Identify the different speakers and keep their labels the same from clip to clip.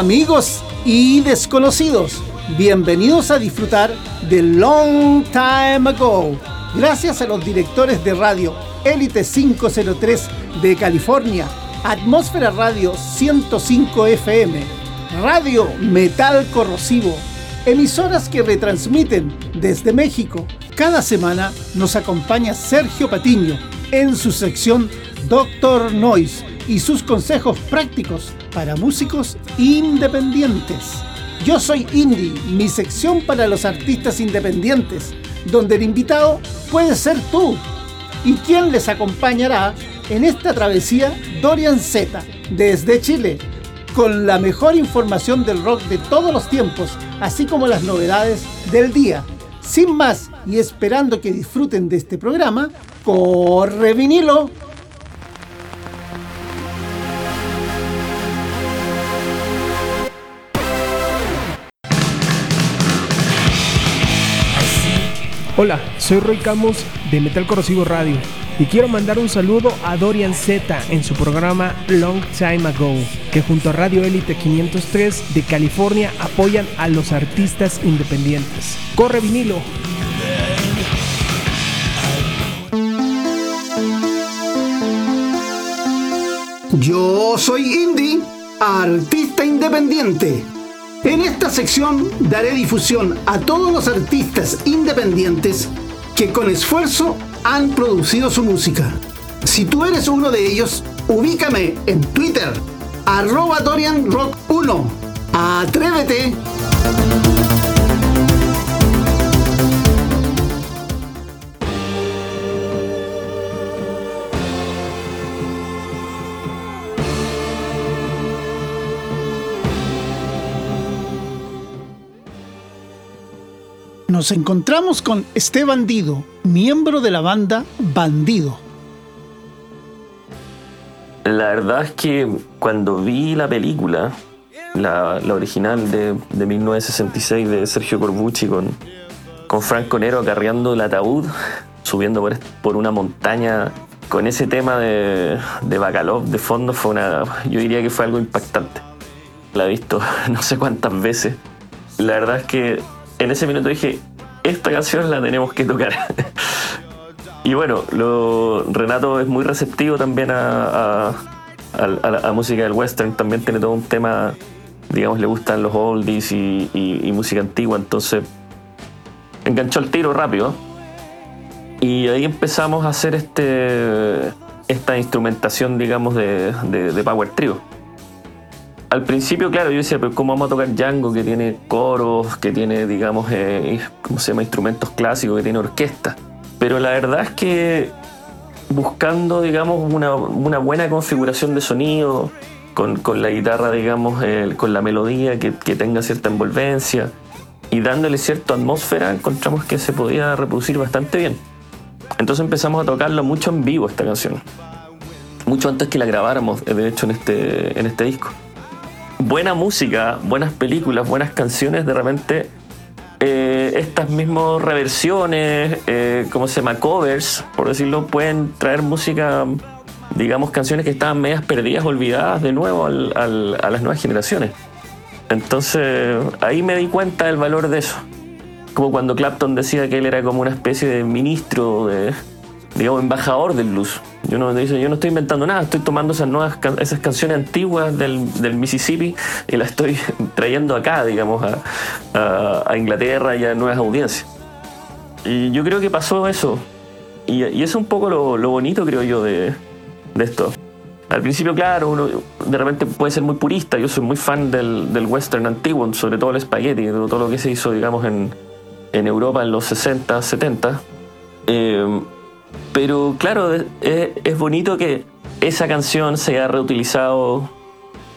Speaker 1: Amigos y desconocidos. Bienvenidos a disfrutar de Long Time Ago. Gracias a los directores de radio Elite 503 de California, Atmósfera Radio 105 FM, Radio Metal Corrosivo, emisoras que retransmiten desde México. Cada semana nos acompaña Sergio Patiño en su sección Doctor Noise y sus consejos prácticos para músicos independientes. Yo soy Indie, mi sección para los artistas independientes, donde el invitado puede ser tú. ¿Y quién les acompañará en esta travesía? Dorian Z, desde Chile, con la mejor información del rock de todos los tiempos, así como las novedades del día. Sin más, y esperando que disfruten de este programa, corre vinilo.
Speaker 2: Hola, soy Roy Camus de Metal Corrosivo Radio y quiero mandar un saludo a Dorian Z en su programa Long Time Ago, que junto a Radio Elite 503 de California apoyan a los artistas independientes. ¡Corre vinilo!
Speaker 1: Yo soy Indy, artista independiente. En esta sección daré difusión a todos los artistas independientes que con esfuerzo han producido su música. Si tú eres uno de ellos, ubícame en Twitter, arroba DorianRock1. Atrévete. Nos encontramos con este bandido, miembro de la banda Bandido.
Speaker 3: La verdad es que cuando vi la película, la, original de, de 1966 de Sergio Corbucci con, con Franco Nero acarreando el ataúd, subiendo por, por una montaña con ese tema de, de Bacalov de fondo, fue una, yo diría que fue algo impactante. La he visto no sé cuántas veces. La verdad es que en ese minuto dije, esta canción la tenemos que tocar. y bueno, lo, Renato es muy receptivo también a, la música del western, también tiene todo un tema, digamos, le gustan los oldies y, música antigua, entonces enganchó el tiro rápido. Y ahí empezamos a hacer este esta instrumentación, digamos, de, de Power Trio al principio, claro, yo decía, pero ¿cómo vamos a tocar Django que tiene coros, que tiene, digamos, eh, ¿cómo se llama? Instrumentos clásicos, que tiene orquesta. Pero la verdad es que buscando, digamos, una, buena configuración de sonido, con, la guitarra, digamos, eh, con la melodía que, tenga cierta envolvencia y dándole cierta atmósfera, encontramos que se podía reproducir bastante bien. Entonces empezamos a tocarlo mucho en vivo esta canción. Mucho antes que la grabáramos, de hecho, en este, en este disco buena música, buenas películas, buenas canciones, de repente eh, estas mismas reversiones, eh, ¿cómo se llama? Covers, por decirlo, pueden traer música, digamos, canciones que estaban medias perdidas, olvidadas de nuevo al, a las nuevas generaciones. Entonces ahí me di cuenta del valor de eso. Como cuando Clapton decía que él era como una especie de ministro, de, digamos, embajador del blues. Yo no, yo no estoy inventando nada, estoy tomando esas nuevas esas canciones antiguas del, del Mississippi y las estoy trayendo acá, digamos, a, a, a, Inglaterra y a nuevas audiencias. Y yo creo que pasó eso. Y, y eso es un poco lo, lo, bonito, creo yo, de, de esto. Al principio, claro, uno de repente puede ser muy purista. Yo soy muy fan del, del western antiguo, sobre todo el spaghetti, de todo lo que se hizo, digamos, en, en Europa en los 60, 70. Eh, pero claro, es, es, bonito que esa canción se haya reutilizado.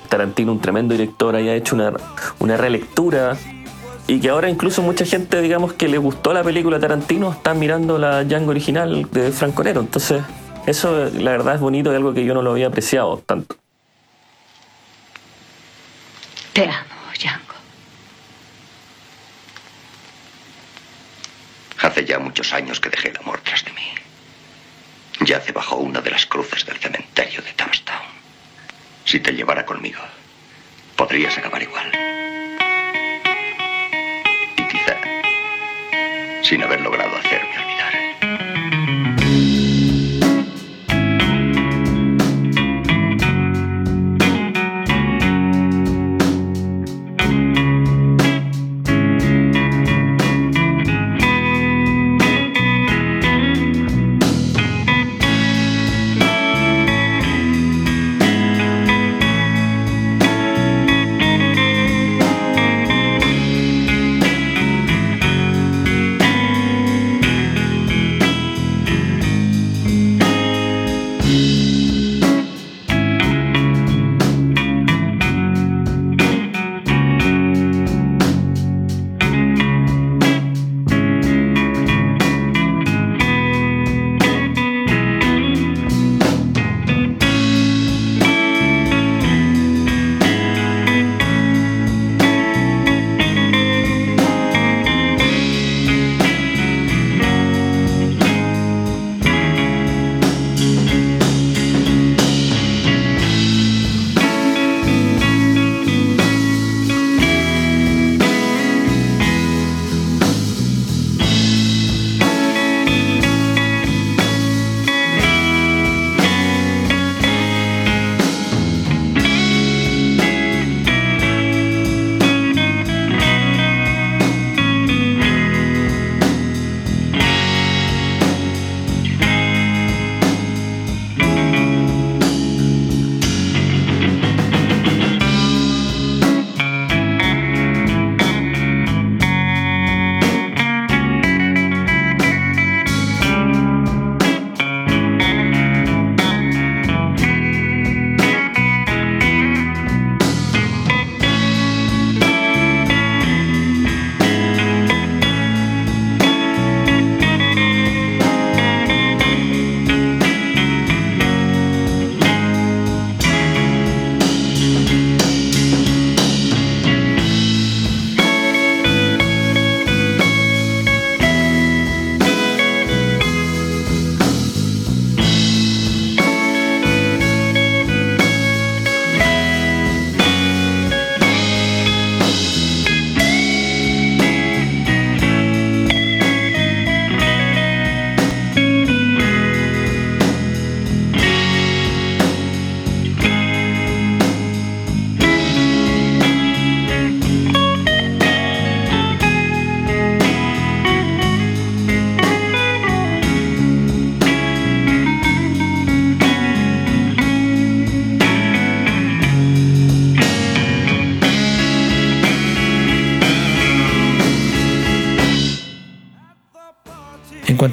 Speaker 3: Tarantino, un tremendo director, haya hecho una, una relectura y que ahora incluso mucha gente, digamos, que le gustó la película Tarantino, está mirando la Django original de Franco Nero. Entonces, eso la verdad es bonito y algo que yo no lo había apreciado tanto.
Speaker 4: Te amo, Django.
Speaker 5: Hace ya muchos años que dejé el amor tras de mí. Yace bajo una de las cruces del cementerio de Tamstown. Si te llevara conmigo, podrías acabar igual. Y quizá sin haber logrado hacerme olvidar.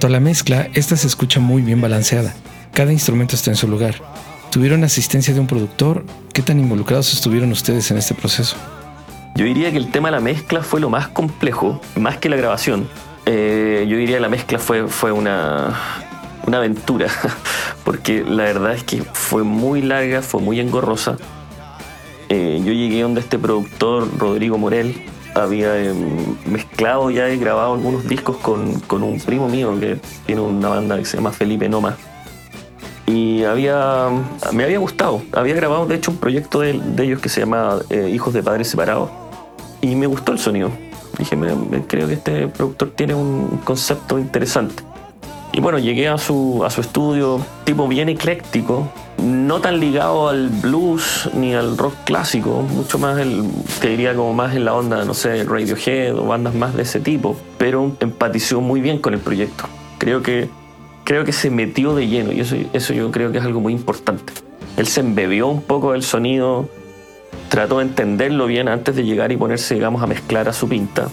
Speaker 6: Cuanto a la mezcla, esta se escucha muy bien balanceada. Cada instrumento está en su lugar. ¿Tuvieron asistencia de un productor? ¿Qué tan involucrados estuvieron ustedes en este proceso?
Speaker 3: Yo diría que el tema de la mezcla fue lo más complejo, más que la grabación. Eh, yo diría que la mezcla fue, fue una, una aventura, porque la verdad es que fue muy larga, fue muy engorrosa. Eh, yo llegué donde este productor, Rodrigo Morel, había eh, mezclado ya y grabado algunos discos con, con, un primo mío que tiene una banda que se llama Felipe Noma. Y había, me había gustado. Había grabado, de hecho, un proyecto de, de ellos que se llama eh, Hijos de Padres Separados. Y me gustó el sonido. Dije, creo que este productor tiene un concepto interesante. Y bueno, llegué a su, a su estudio, tipo bien ecléctico, no tan ligado al blues ni al rock clásico, mucho más, el, te diría como más en la onda, no sé, Radiohead o bandas más de ese tipo, pero empatizó muy bien con el proyecto. Creo que, creo que se metió de lleno y eso, eso yo creo que es algo muy importante. Él se embebió un poco del sonido, trató de entenderlo bien antes de llegar y ponerse, digamos, a mezclar a su pinta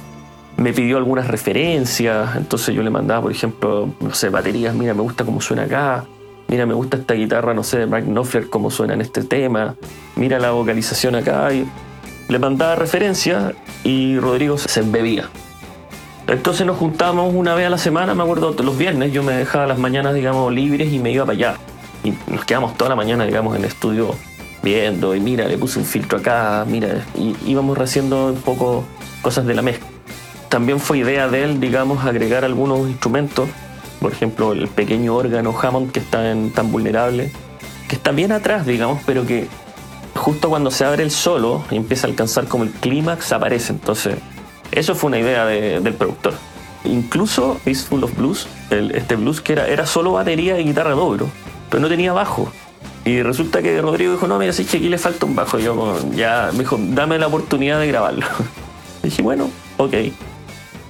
Speaker 3: me pidió algunas referencias, entonces yo le mandaba, por ejemplo, no sé, baterías, mira, me gusta cómo suena acá, mira, me gusta esta guitarra, no sé, de Mark Knopfler, cómo suena en este tema, mira la vocalización acá, y le mandaba referencias y Rodrigo se embebía. Entonces nos juntábamos una vez a la semana, me acuerdo, los viernes, yo me dejaba las mañanas, digamos, libres y me iba para allá. Y nos quedamos toda la mañana, digamos, en el estudio viendo, y mira, le puse un filtro acá, mira, y íbamos haciendo un poco cosas de la mezcla también fue idea de él, digamos, agregar algunos instrumentos, por ejemplo, el pequeño órgano Hammond que está en Tan Vulnerable, que está bien atrás, digamos, pero que justo cuando se abre el solo y empieza a alcanzar como el clímax, aparece. Entonces, eso fue una idea del productor. Incluso Peaceful of Blues, este blues que era, era solo batería y guitarra dobro, pero no tenía bajo. Y resulta que Rodrigo dijo, no, mira, sí que aquí le falta un bajo. Y yo ya me dijo, dame la oportunidad de grabarlo. Y dije, bueno, ok.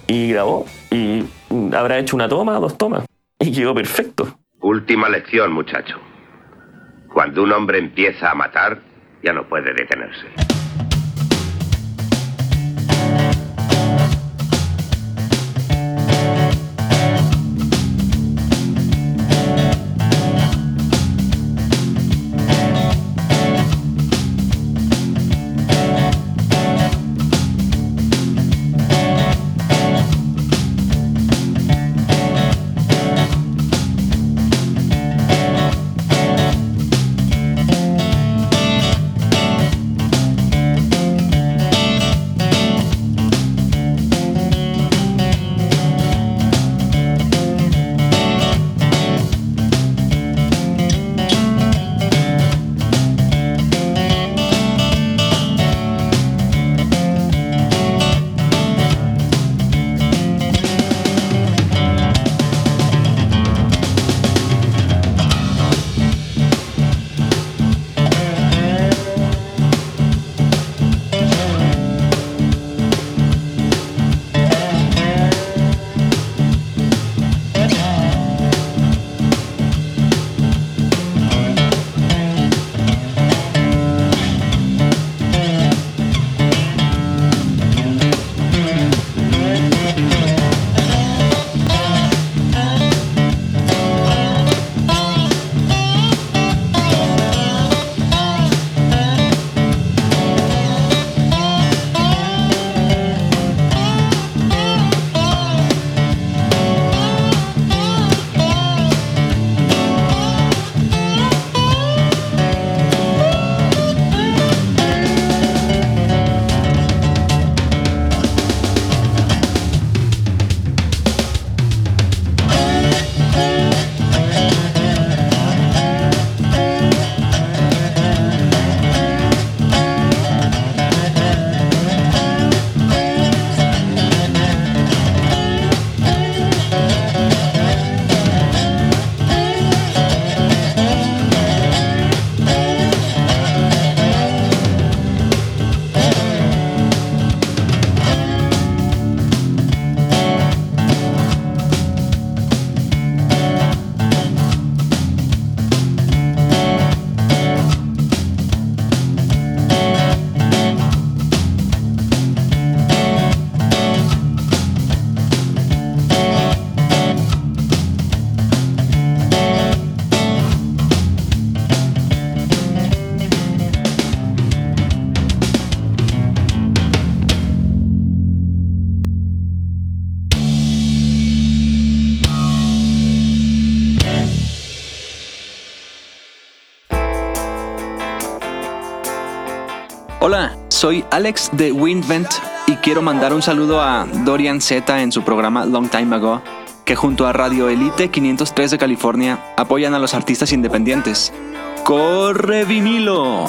Speaker 3: Y grabó. Y habrá hecho una toma, dos tomas. Y perfecto.
Speaker 5: Última lección, muchacho. Cuando un hombre empieza a matar, ya no puede detenerse.
Speaker 7: Soy Alex de Windvent y quiero mandar un saludo a Dorian Z en su programa Long Time Ago, que junto a Radio Elite 503 de California apoyan a los artistas independientes. ¡Corre vinilo!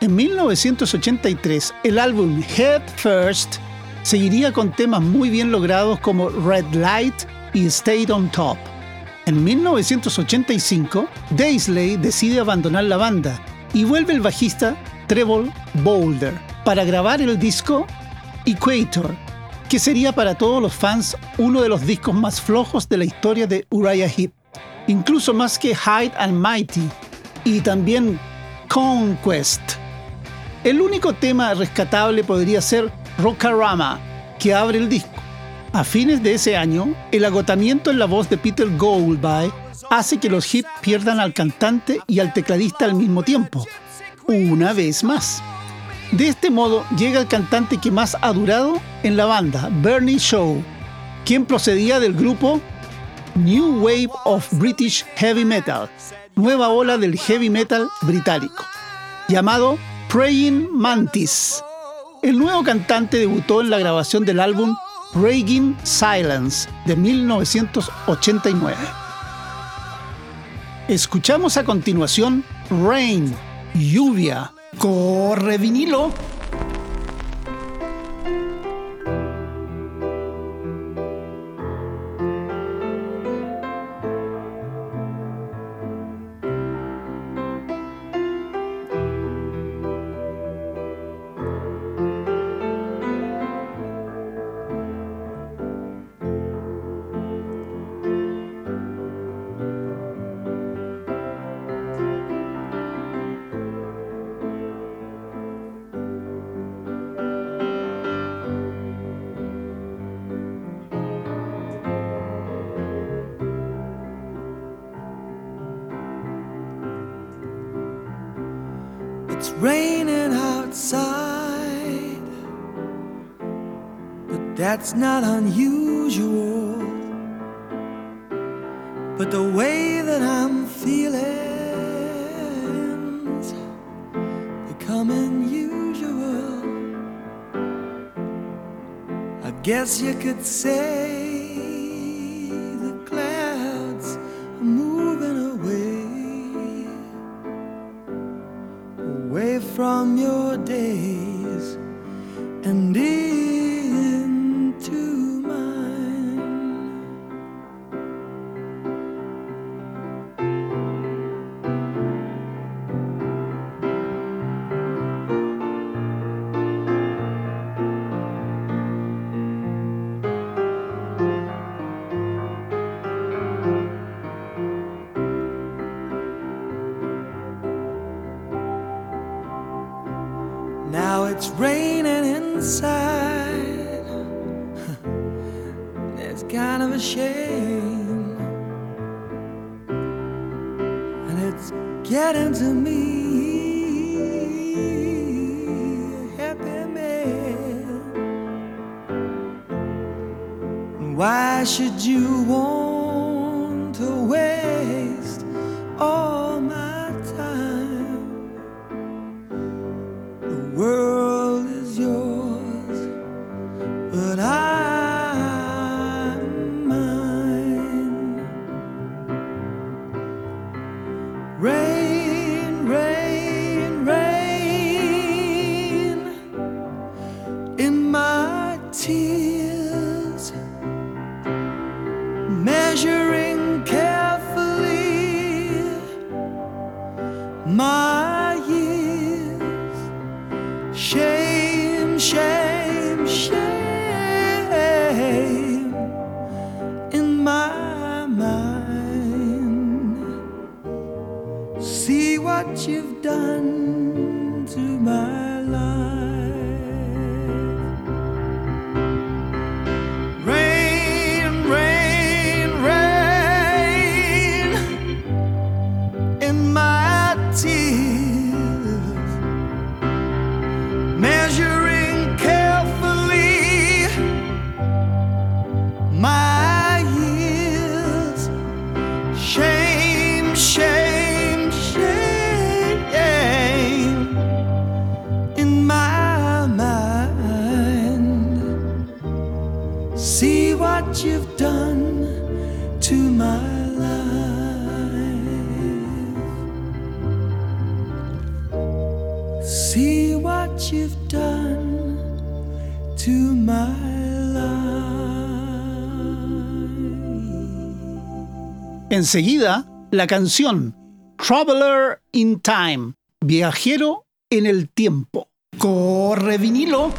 Speaker 1: En 1983, el álbum Head First seguiría con temas muy bien logrados como Red Light y Stayed on Top. En 1985, Daisley decide abandonar la banda y vuelve el bajista Trevor Boulder para grabar el disco Equator, que sería para todos los fans uno de los discos más flojos de la historia de Uriah Heep, incluso más que Hide and Mighty y también Conquest. El único tema rescatable podría ser Rockarama, que abre el disco. A fines de ese año, el agotamiento en la voz de Peter Goldby hace que los hits pierdan al cantante y al tecladista al mismo tiempo, una vez más. De este modo llega el cantante que más ha durado en la banda, Bernie Shaw, quien procedía del grupo New Wave of British Heavy Metal, nueva ola del heavy metal británico, llamado Praying Mantis. El nuevo cantante debutó en la grabación del álbum Raging Silence de 1989. Escuchamos a continuación Rain, lluvia. Corre vinilo.
Speaker 8: Raining outside, but that's not unusual. But the way that I'm feeling's becoming usual. I guess you could say Enseguida, la canción Traveler in Time, viajero en el tiempo. Corre vinilo.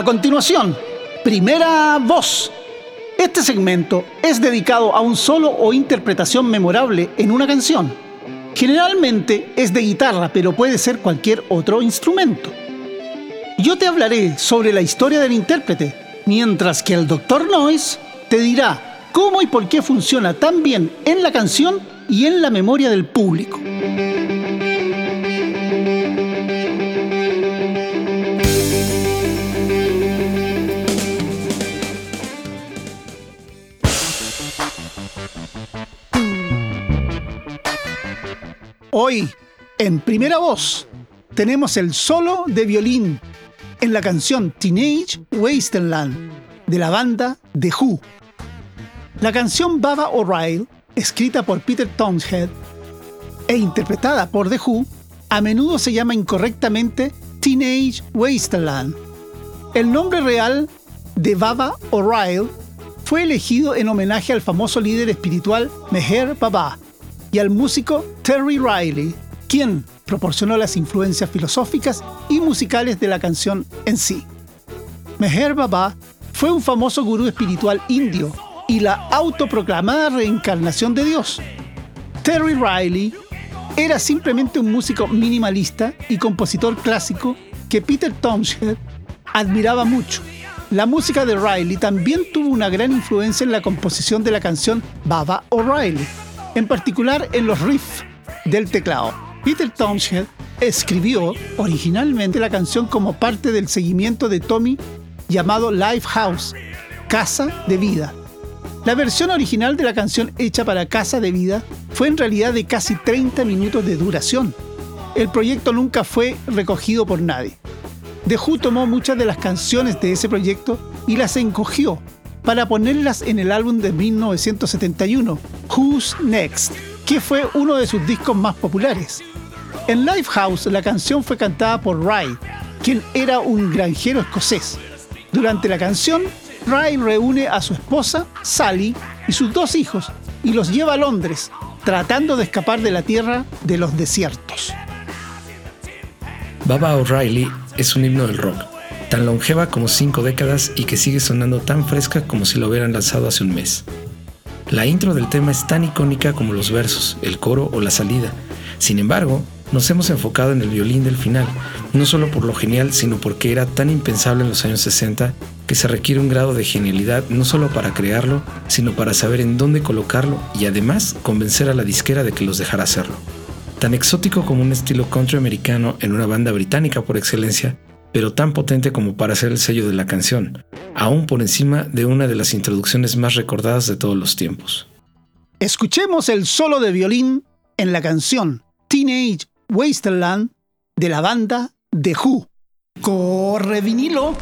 Speaker 1: A continuación, primera voz. Este segmento es dedicado a un solo o interpretación memorable en una canción. Generalmente es de guitarra, pero puede ser cualquier otro instrumento. Yo te hablaré sobre la historia del intérprete, mientras que el Dr. Noise te dirá cómo y por qué funciona tan bien en la canción y en la memoria del público. Hoy, en primera voz, tenemos el solo de violín en la canción Teenage Wasteland de la banda The Who. La canción Baba O'Reilly, escrita por Peter Townshend e interpretada por The Who, a menudo se llama incorrectamente Teenage Wasteland. El nombre real de Baba O'Reilly fue elegido en homenaje al famoso líder espiritual Meher Baba, y al músico Terry Riley, quien proporcionó las influencias filosóficas y musicales de la canción en sí. Meher Baba fue un famoso gurú espiritual indio y la autoproclamada reencarnación de Dios. Terry Riley era simplemente un músico minimalista y compositor clásico que Peter Townshend admiraba mucho. La música de Riley también tuvo una gran influencia en la composición de la canción Baba O'Reilly en particular en los riffs del teclado. Peter Townshend escribió originalmente la canción como parte del seguimiento de Tommy llamado House, Casa de Vida. La versión original de la canción hecha para Casa de Vida fue en realidad de casi 30 minutos de duración. El proyecto nunca fue recogido por nadie. The Who tomó muchas de las canciones de ese proyecto y las encogió para ponerlas en el álbum de 1971, Who's Next, que fue uno de sus discos más populares. En Lifehouse la canción fue cantada por Ray, quien era un granjero escocés. Durante la canción, Ray reúne a su esposa, Sally, y sus dos hijos y los lleva a Londres, tratando de escapar de la tierra de los desiertos.
Speaker 6: Baba O'Reilly es un himno del rock tan longeva como cinco décadas y que sigue sonando tan fresca como si lo hubieran lanzado hace un mes. La intro del tema es tan icónica como los versos, el coro o la salida. Sin embargo, nos hemos enfocado en el violín del final, no solo por lo genial, sino porque era tan impensable en los años 60 que se requiere un grado de genialidad no solo para crearlo, sino para saber en dónde colocarlo y además convencer a la disquera de que los dejara hacerlo. Tan exótico como un estilo country americano en una banda británica por excelencia, pero tan potente como para ser el sello de la canción, aún por encima de una de las introducciones más recordadas de todos los tiempos.
Speaker 8: Escuchemos el solo de violín en la canción Teenage Wasteland de la banda The Who. Corre vinilo.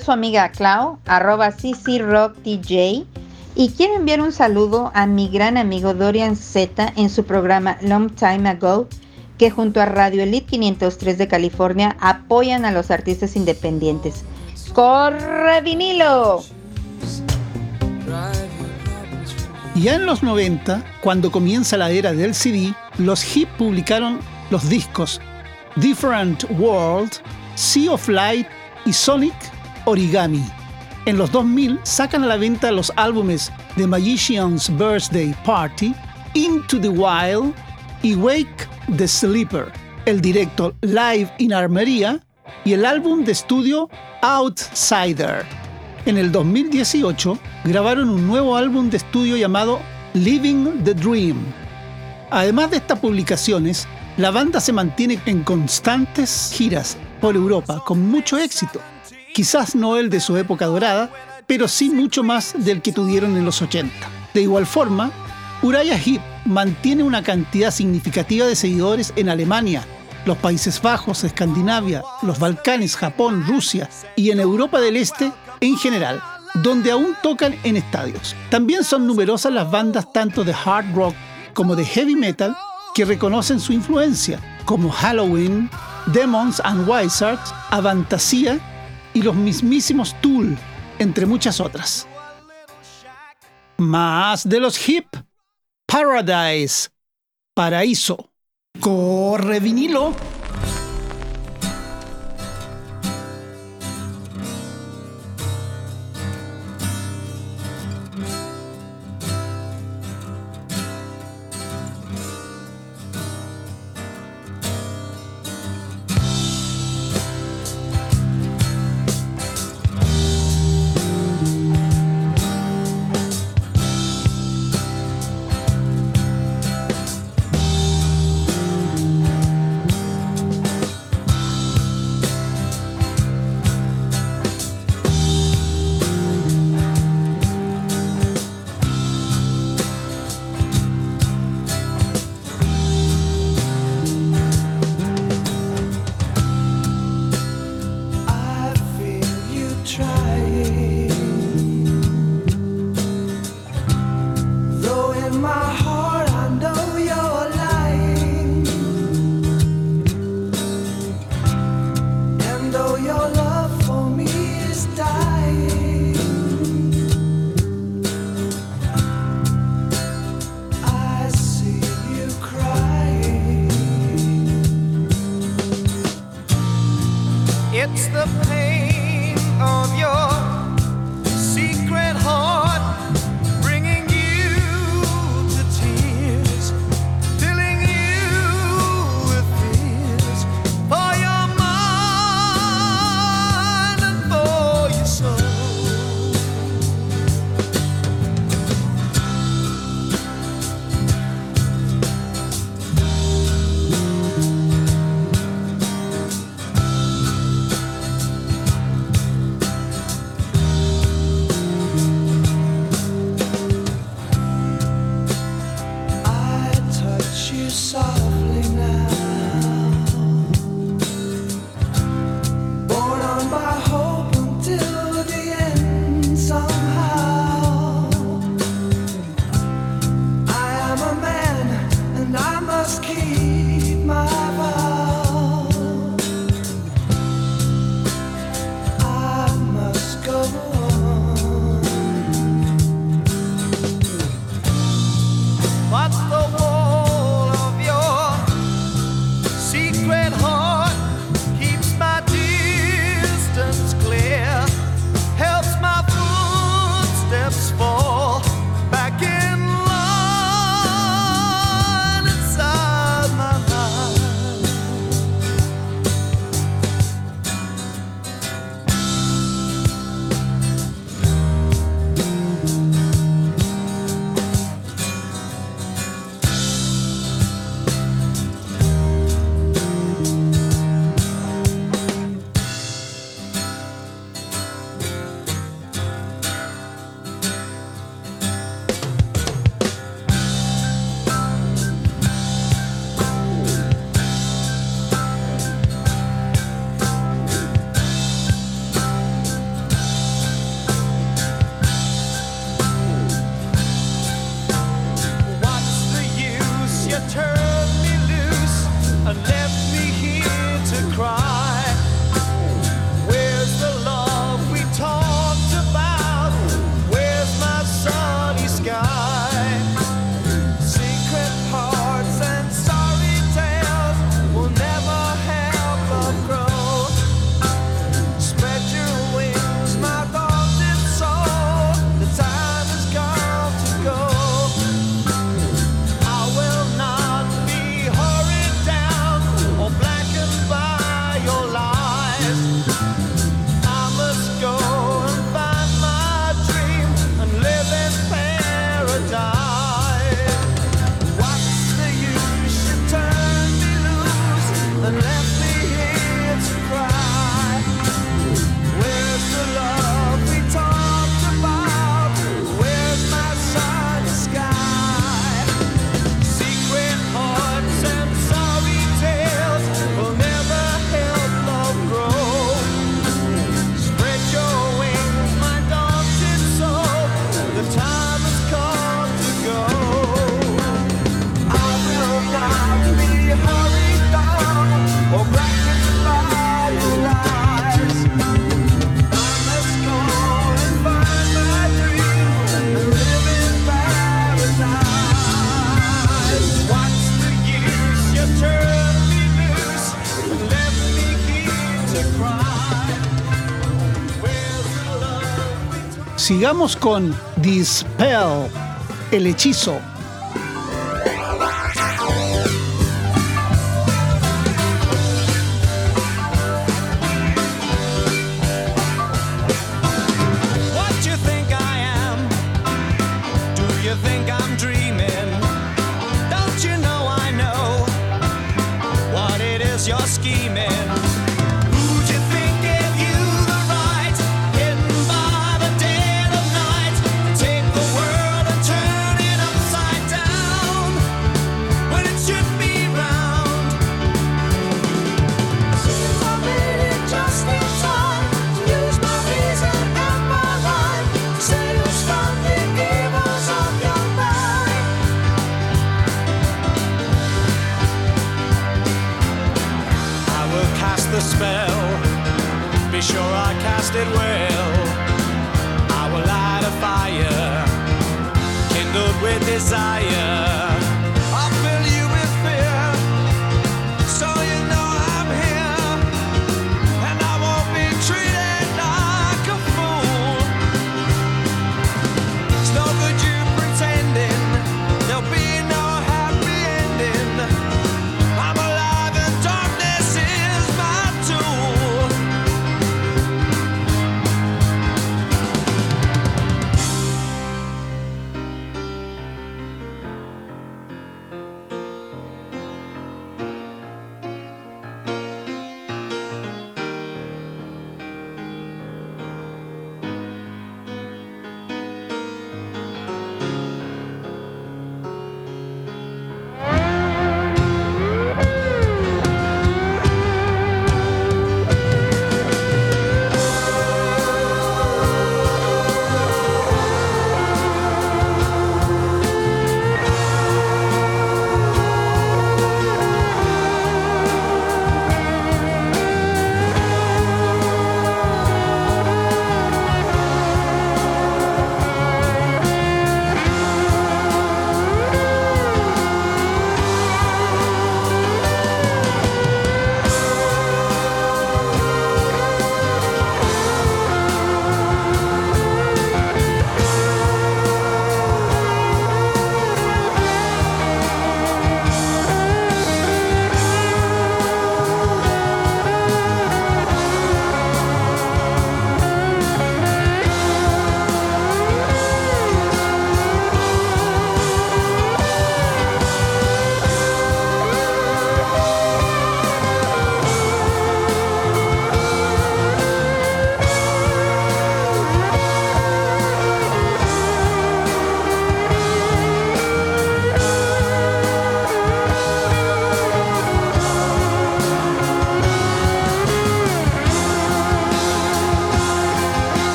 Speaker 9: Su amiga Clau, arroba CCRockTJ, y quiero enviar un saludo a mi gran amigo Dorian Z en su programa Long Time Ago, que junto a Radio Elite 503 de California apoyan a los artistas independientes. ¡Corre vinilo!
Speaker 1: Ya en los 90, cuando comienza la era del CD, los Hip publicaron los discos Different World, Sea of Light y Sonic Origami. En los 2000 sacan a la venta los álbumes The Magician's Birthday Party, Into the Wild y Wake the Sleeper, el directo Live in Armería y el álbum de estudio Outsider. En el 2018 grabaron un nuevo álbum de estudio llamado Living the Dream. Además de estas publicaciones, la banda se mantiene en constantes giras por Europa con mucho éxito. Quizás no el de su época dorada, pero sí mucho más del que tuvieron en los 80. De igual forma, Uriah Heep mantiene una cantidad significativa de seguidores en Alemania, los Países Bajos, Escandinavia, los Balcanes, Japón, Rusia y en Europa del Este en general, donde aún tocan en estadios. También son numerosas las bandas tanto de hard rock como de heavy metal que reconocen su influencia, como Halloween, Demons and Wizards, Avantasia y los mismísimos Tool, entre muchas otras. Más de los hip, Paradise, Paraíso, Corre vinilo.
Speaker 8: Sigamos con Dispel, el hechizo. well. I will light a fire, kindled with desire.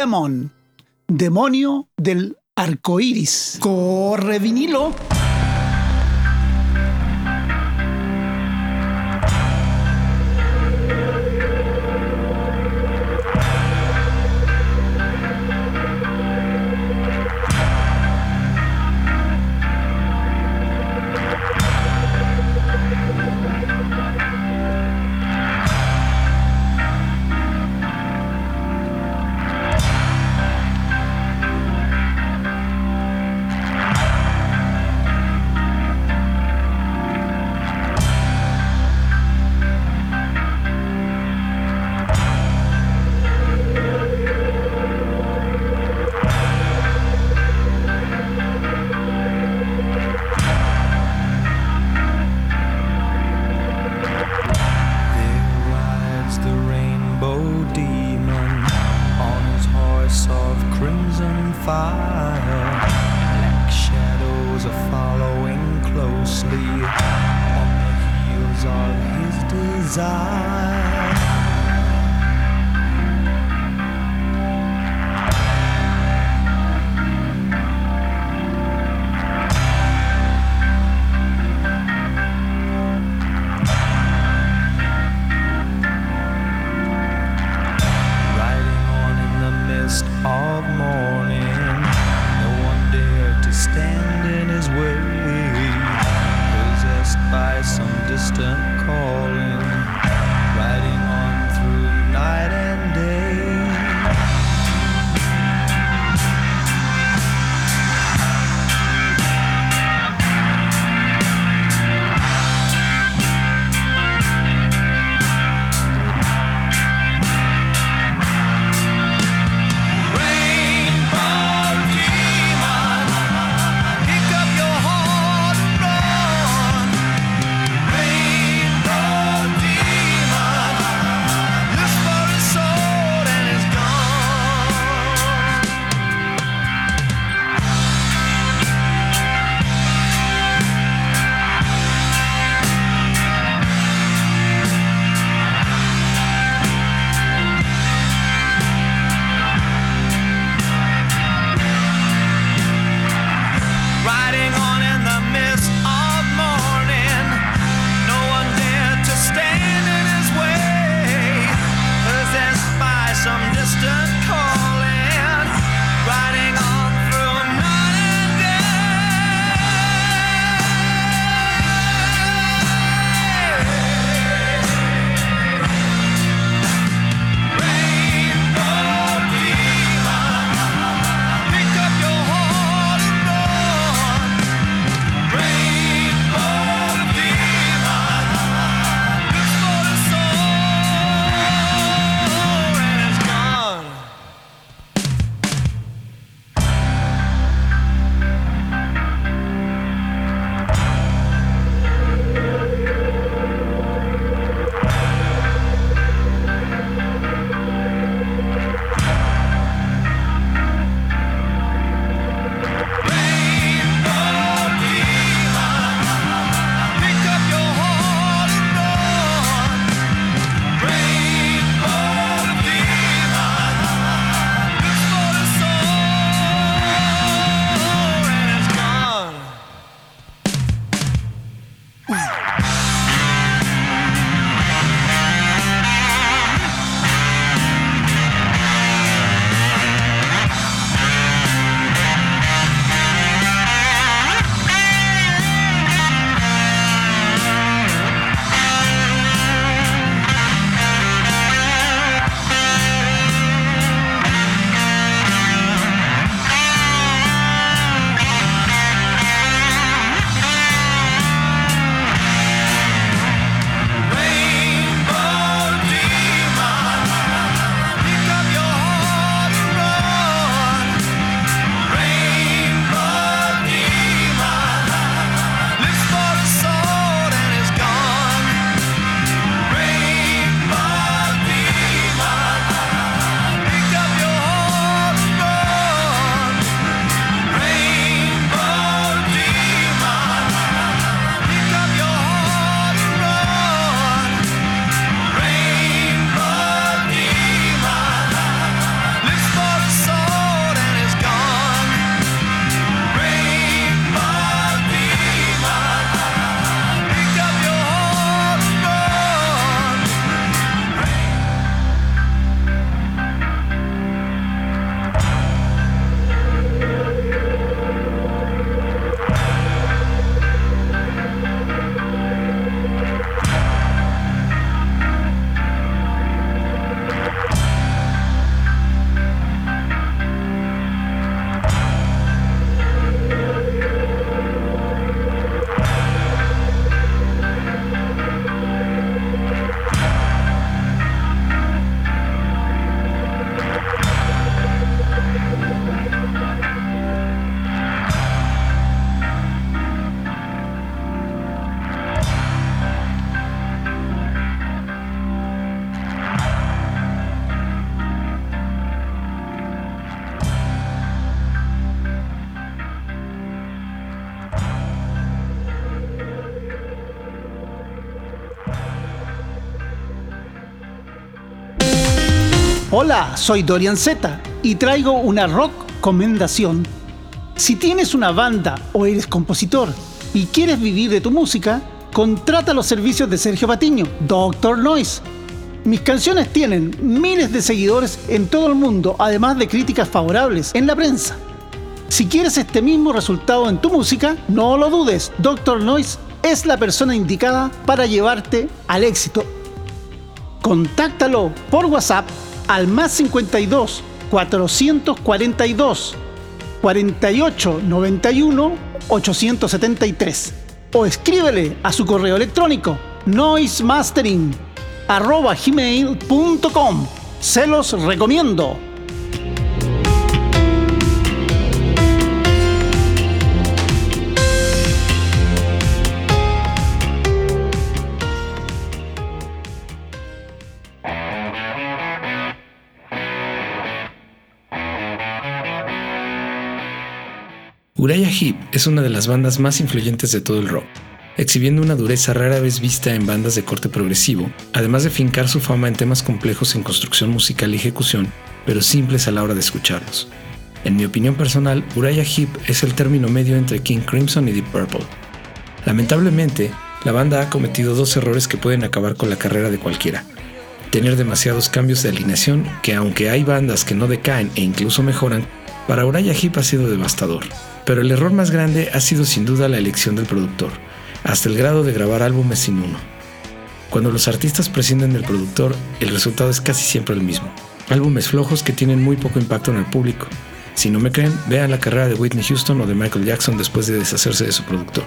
Speaker 8: Demon, demonio del arco iris. Corre vinilo.
Speaker 1: Hola, soy Dorian Z y traigo una rock recomendación. Si tienes una banda o eres compositor y quieres vivir de tu música, contrata los servicios de Sergio Patiño, Doctor Noise. Mis canciones tienen miles de seguidores en todo el mundo, además de críticas favorables en la prensa. Si quieres este mismo resultado en tu música, no lo dudes, Doctor Noise es la persona indicada para llevarte al éxito. Contáctalo por WhatsApp al más 52 442 48 91 873 o escríbele a su correo electrónico noisemastering arroba gmail.com. Se los recomiendo.
Speaker 6: Uriah Heep es una de las bandas más influyentes de todo el rock, exhibiendo una dureza rara vez vista en bandas de corte progresivo, además de fincar su fama en temas complejos en construcción musical y ejecución, pero simples a la hora de escucharlos. En mi opinión personal, Uriah Heep es el término medio entre King Crimson y Deep Purple. Lamentablemente, la banda ha cometido dos errores que pueden acabar con la carrera de cualquiera. Tener demasiados cambios de alineación que aunque hay bandas que no decaen e incluso mejoran, para Uriah Heep ha sido devastador. Pero el error más grande ha sido sin duda la elección del productor, hasta el grado de grabar álbumes sin uno. Cuando los artistas prescinden del productor, el resultado es casi siempre el mismo. Álbumes flojos que tienen muy poco impacto en el público. Si no me creen, vean la carrera de Whitney Houston o de Michael Jackson después de deshacerse de su productor.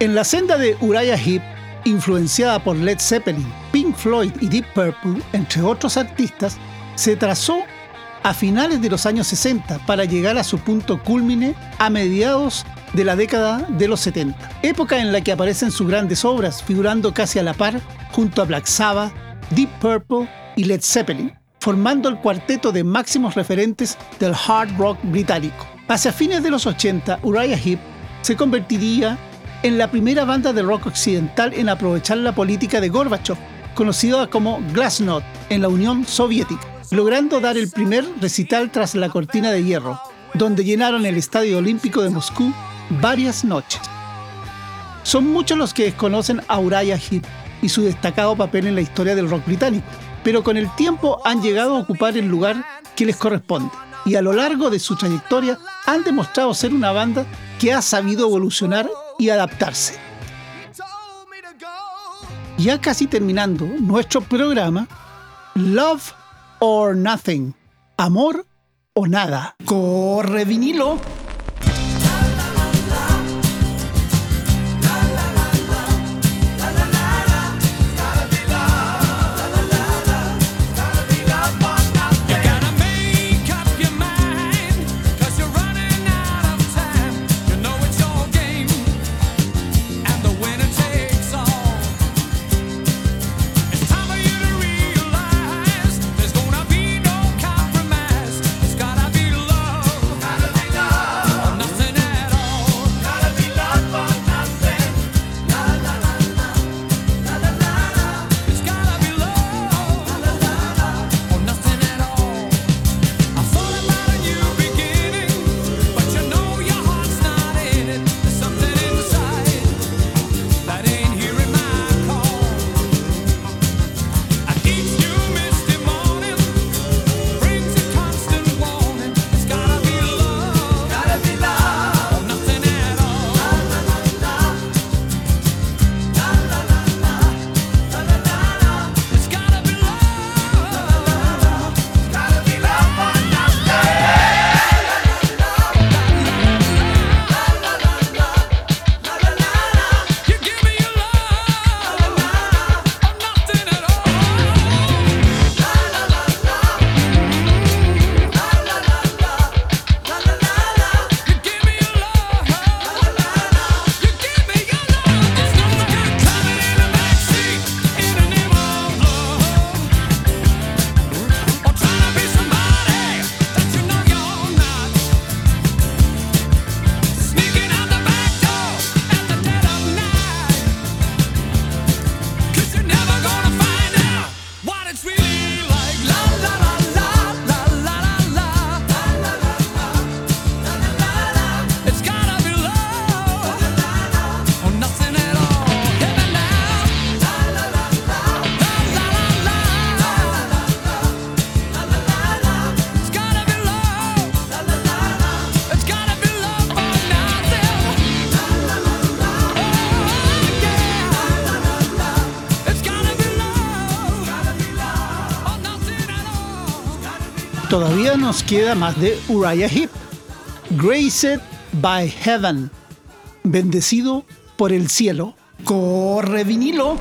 Speaker 1: En la senda de Uriah Heep, influenciada por Led Zeppelin, Pink Floyd y Deep Purple, entre otros artistas, se trazó a finales de los años 60 para llegar a su punto culmine a mediados de la década de los 70, época en la que aparecen sus grandes obras, figurando casi a la par junto a Black Sabbath, Deep Purple y Led Zeppelin, formando el cuarteto de máximos referentes del hard rock británico. Hacia fines de los 80, Uriah Heep se convertiría en la primera banda de rock occidental en aprovechar la política de Gorbachev, conocida como Glasnost en la Unión Soviética, logrando dar el primer recital tras la cortina de hierro, donde llenaron el Estadio Olímpico de Moscú varias noches. Son muchos los que desconocen a Uriah Heep y su destacado papel en la historia del rock británico, pero con el tiempo han llegado a ocupar el lugar que les corresponde y a lo largo de su trayectoria han demostrado ser una banda que ha sabido evolucionar y adaptarse. Ya casi terminando nuestro programa, Love or Nothing, amor o nada. Corre vinilo. Nos queda más de Uriah Heep. Graced by Heaven. Bendecido por el cielo. Corre vinilo.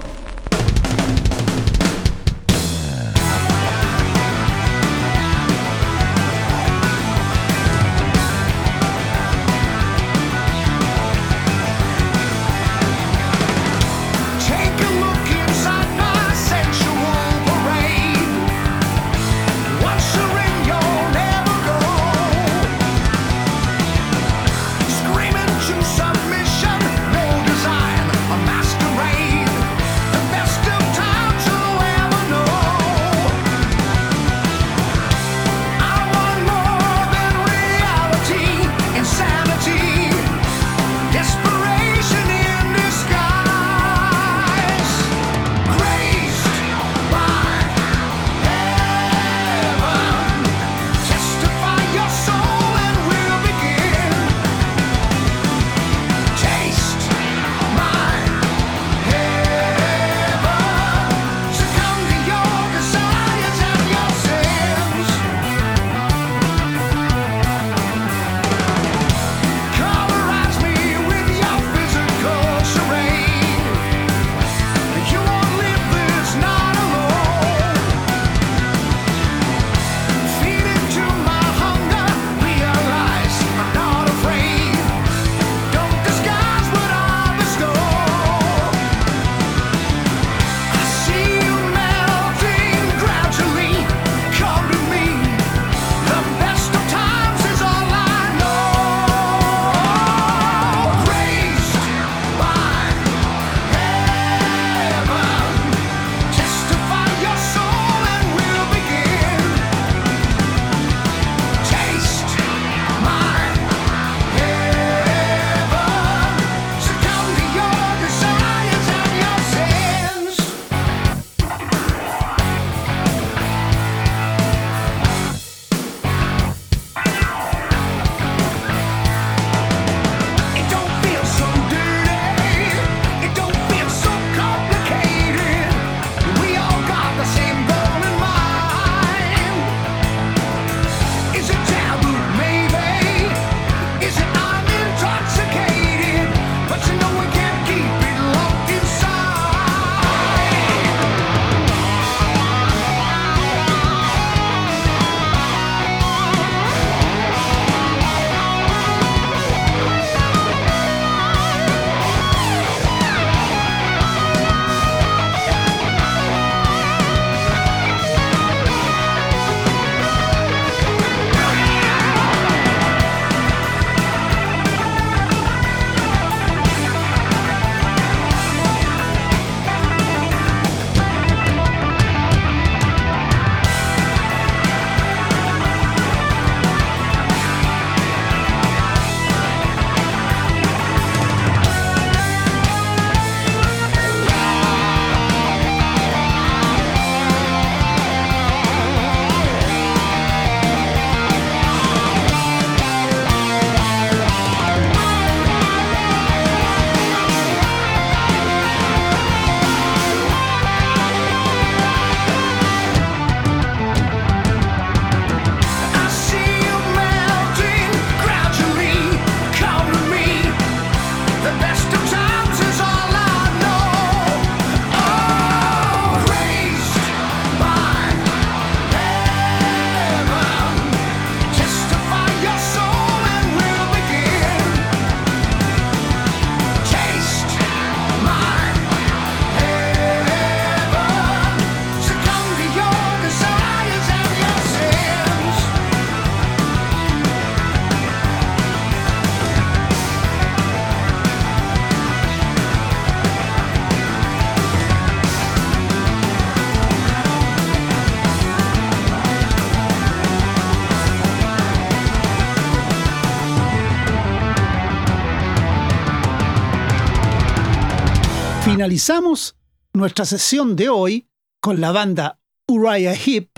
Speaker 1: Finalizamos nuestra sesión de hoy con la banda Uriah Heep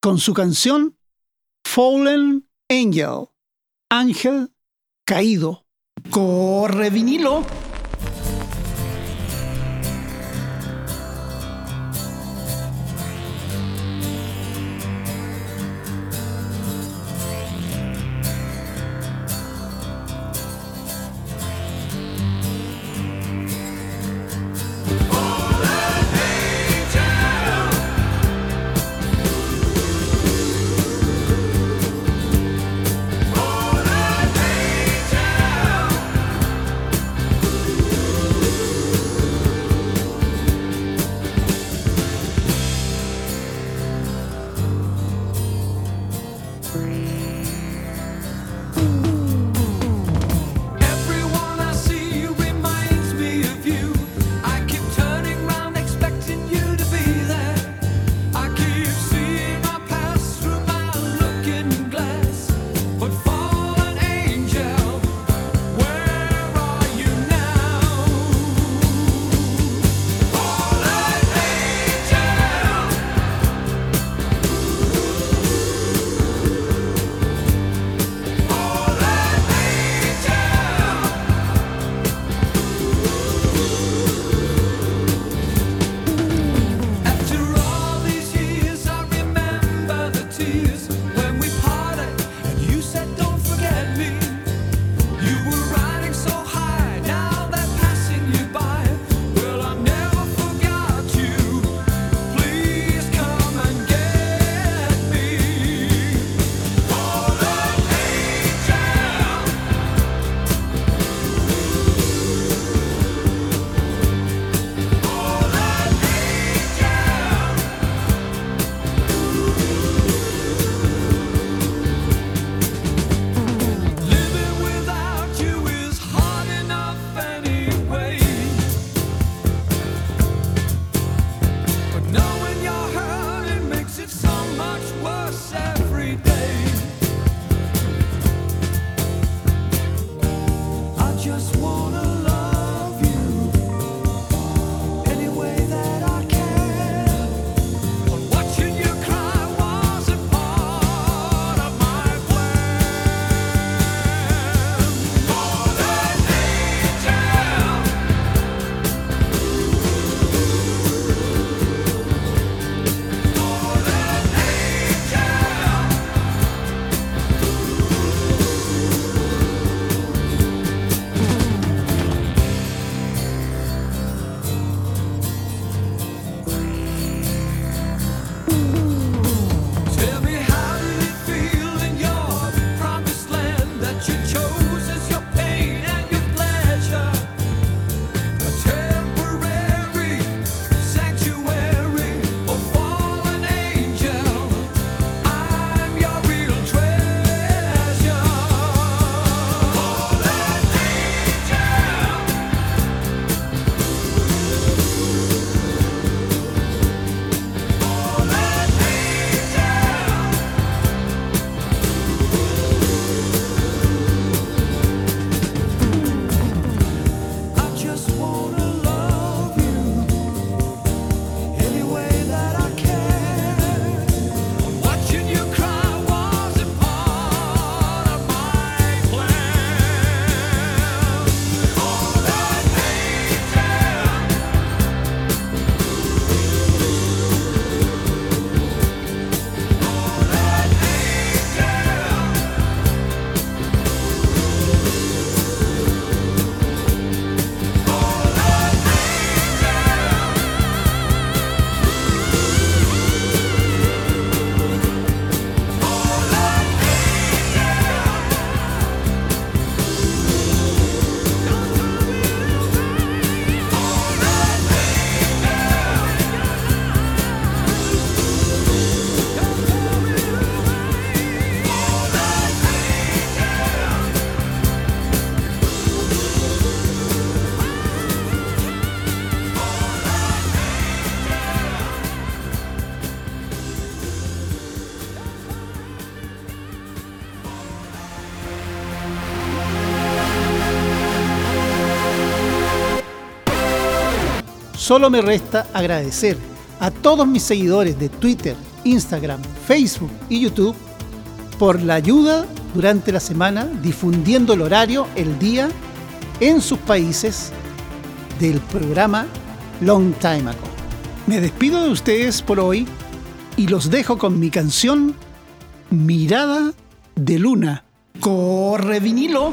Speaker 1: con su canción Fallen Angel, Ángel Caído. Corre vinilo.
Speaker 10: Solo me resta agradecer a todos mis seguidores de Twitter, Instagram, Facebook y YouTube por la ayuda durante la semana difundiendo el horario, el día, en sus países del programa Long Time Ago. Me despido de ustedes por hoy y los dejo con mi canción Mirada de Luna. ¡Corre vinilo!